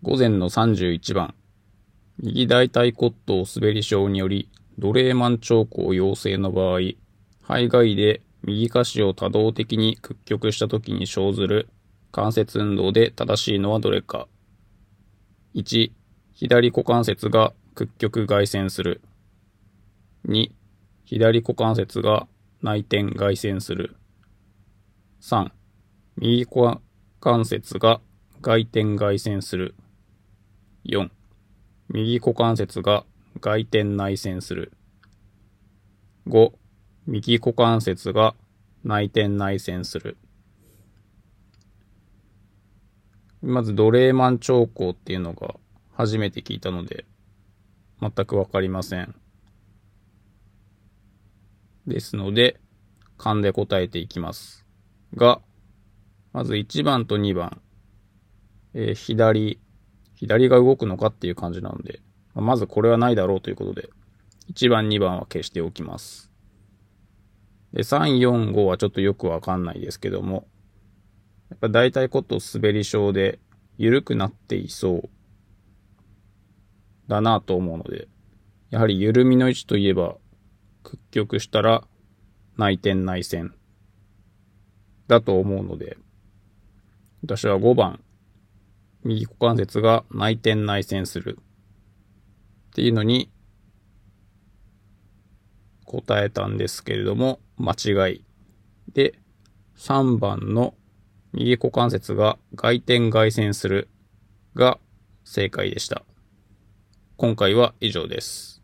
午前の31番、右大腿骨頭滑り症により、ドレーマン兆候陽性の場合、肺外で右下肢を多動的に屈曲した時に生ずる関節運動で正しいのはどれか。1、左股関節が屈曲外旋する。2、左股関節が内転外旋する。3、右股関節が外転外旋する。4、右股関節が外転内旋する。5、右股関節が内転内旋する。まずドレーマン兆候っていうのが初めて聞いたので、全くわかりません。ですので、勘で答えていきます。が、まず1番と2番、えー、左、左が動くのかっていう感じなので、まずこれはないだろうということで、1番、2番は消しておきます。で、3、4、5はちょっとよくわかんないですけども、やっぱ大体こと滑り症で緩くなっていそうだなと思うので、やはり緩みの位置といえば、屈曲したら内転内旋だと思うので、私は5番、右股関節が内転内旋するっていうのに答えたんですけれども、間違い。で、3番の右股関節が外転外旋するが正解でした。今回は以上です。